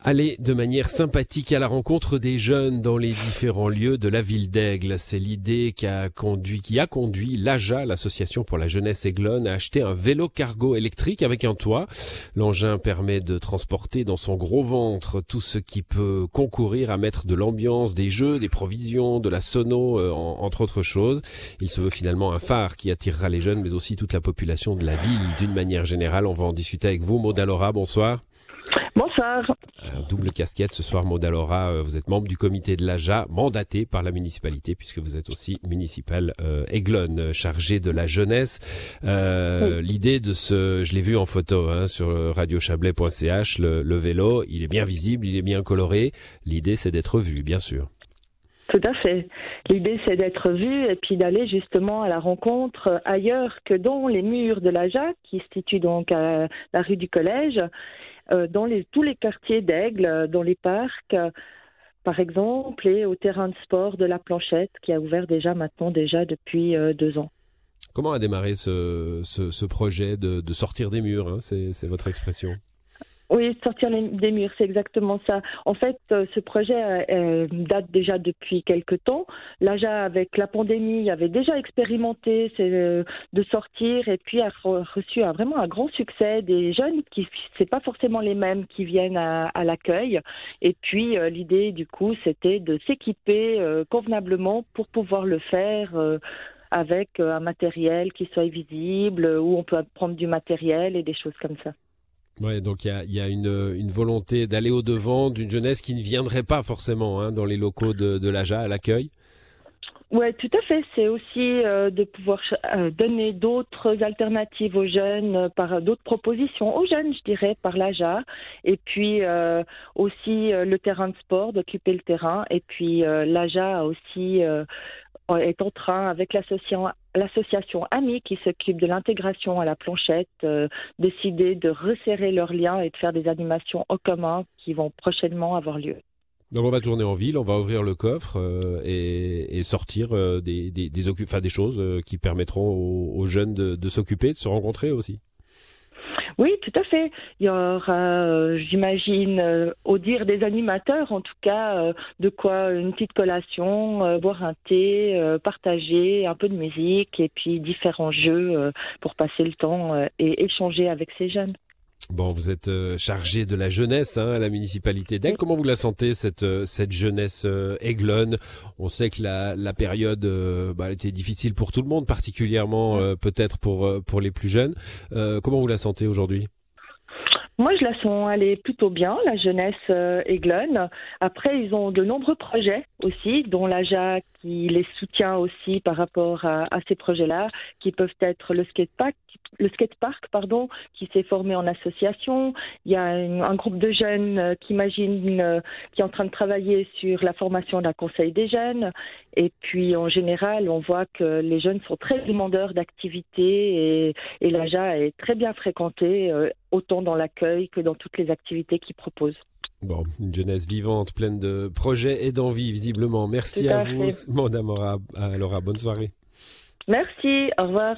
Aller de manière sympathique à la rencontre des jeunes dans les différents lieux de la ville d'Aigle. C'est l'idée qui a conduit, l'AJA, l'association pour la jeunesse aiglonne, à acheter un vélo cargo électrique avec un toit. L'engin permet de transporter dans son gros ventre tout ce qui peut concourir à mettre de l'ambiance, des jeux, des provisions, de la sono, euh, en- entre autres choses. Il se veut finalement un phare qui attirera les jeunes, mais aussi toute la population de la ville d'une manière générale. On va en discuter avec vous, Maud Laura. Bonsoir. Bonsoir. Un double casquette ce soir, Maud Laura. euh, Vous êtes membre du comité de l'AJA, mandaté par la municipalité, puisque vous êtes aussi municipal euh, Aiglone, euh, chargé de la jeunesse. Euh, L'idée de ce, je l'ai vu en photo hein, sur radiochablais.ch, le, le vélo, il est bien visible, il est bien coloré. L'idée, c'est d'être vu, bien sûr. Tout à fait. L'idée, c'est d'être vu et puis d'aller justement à la rencontre ailleurs que dans les murs de la JAC, qui se situe donc à la rue du Collège, euh, dans les, tous les quartiers d'Aigle, euh, dans les parcs, euh, par exemple, et au terrain de sport de la Planchette, qui a ouvert déjà maintenant déjà depuis euh, deux ans. Comment a démarré ce, projet de, sortir des murs hein, c'est votre expression? Oui, sortir des murs, c'est exactement ça. En fait, euh, ce projet euh, date déjà depuis quelque temps. L'AJA, avec la pandémie, avait déjà expérimenté euh, de sortir et puis a re- reçu vraiment un grand succès des jeunes qui, c'est pas forcément les mêmes qui viennent à, l'accueil. Et puis, euh, l'idée, du coup, c'était de s'équiper euh, convenablement pour pouvoir le faire. euh, avec euh, un matériel qui soit visible, où on peut prendre du matériel et des choses comme ça. Ouais, donc il y a, a une, volonté d'aller au devant d'une jeunesse qui ne viendrait pas forcément hein, dans les locaux de, l'AJA à l'accueil. Ouais, tout à fait. C'est aussi euh, de pouvoir euh, donner d'autres alternatives aux jeunes, euh, par d'autres propositions aux jeunes, je dirais, par l'AJA. Et puis aussi le terrain de sport, d'occuper le terrain. Et puis l'AJA aussi euh, est en train, avec l'association AMI qui s'occupe de l'intégration à la planchette, euh, décider de resserrer leurs liens et de faire des animations en commun qui vont prochainement avoir lieu. Donc on va tourner en ville, on va ouvrir le coffre euh, et, sortir euh, des, choses euh, qui permettront aux, jeunes de s'occuper, de se rencontrer aussi. Oui, tout à fait. Il y aura, euh, j'imagine, euh, au dire des animateurs, en tout cas, euh, de quoi une petite collation, boire un thé, partager un peu de musique et puis différents jeux pour passer le temps et échanger avec ces jeunes. Bon, vous êtes euh, chargé de la jeunesse hein, à la municipalité d'Aigle. Comment vous la sentez cette euh, cette jeunesse euh, aiglonne? On sait que la, la période bah, elle était difficile pour tout le monde, particulièrement euh, peut-être pour pour les plus jeunes. Euh, comment vous la sentez aujourd'hui? Moi, je la sens aller plutôt bien, la jeunesse euh, aiglonne. Après, ils ont de nombreux projets aussi, dont l'AJA qui les soutient aussi par rapport à, ces projets-là, qui peuvent être le skatepark, le skatepark pardon, qui s'est formé en association. Il y a un groupe de jeunes euh, qui imagine, euh, qui est en train de travailler sur la formation d'un conseil des jeunes. Et puis, en général, on voit que les jeunes sont très demandeurs d'activités et, et l'AJA est très bien fréquentée, euh, autant dans l'accueil que dans toutes les activités qu'ils proposent. Bon, une jeunesse vivante, pleine de projets et d'envie, visiblement. Merci à, à vous, Laura. Laura, bonne soirée. Merci, au revoir.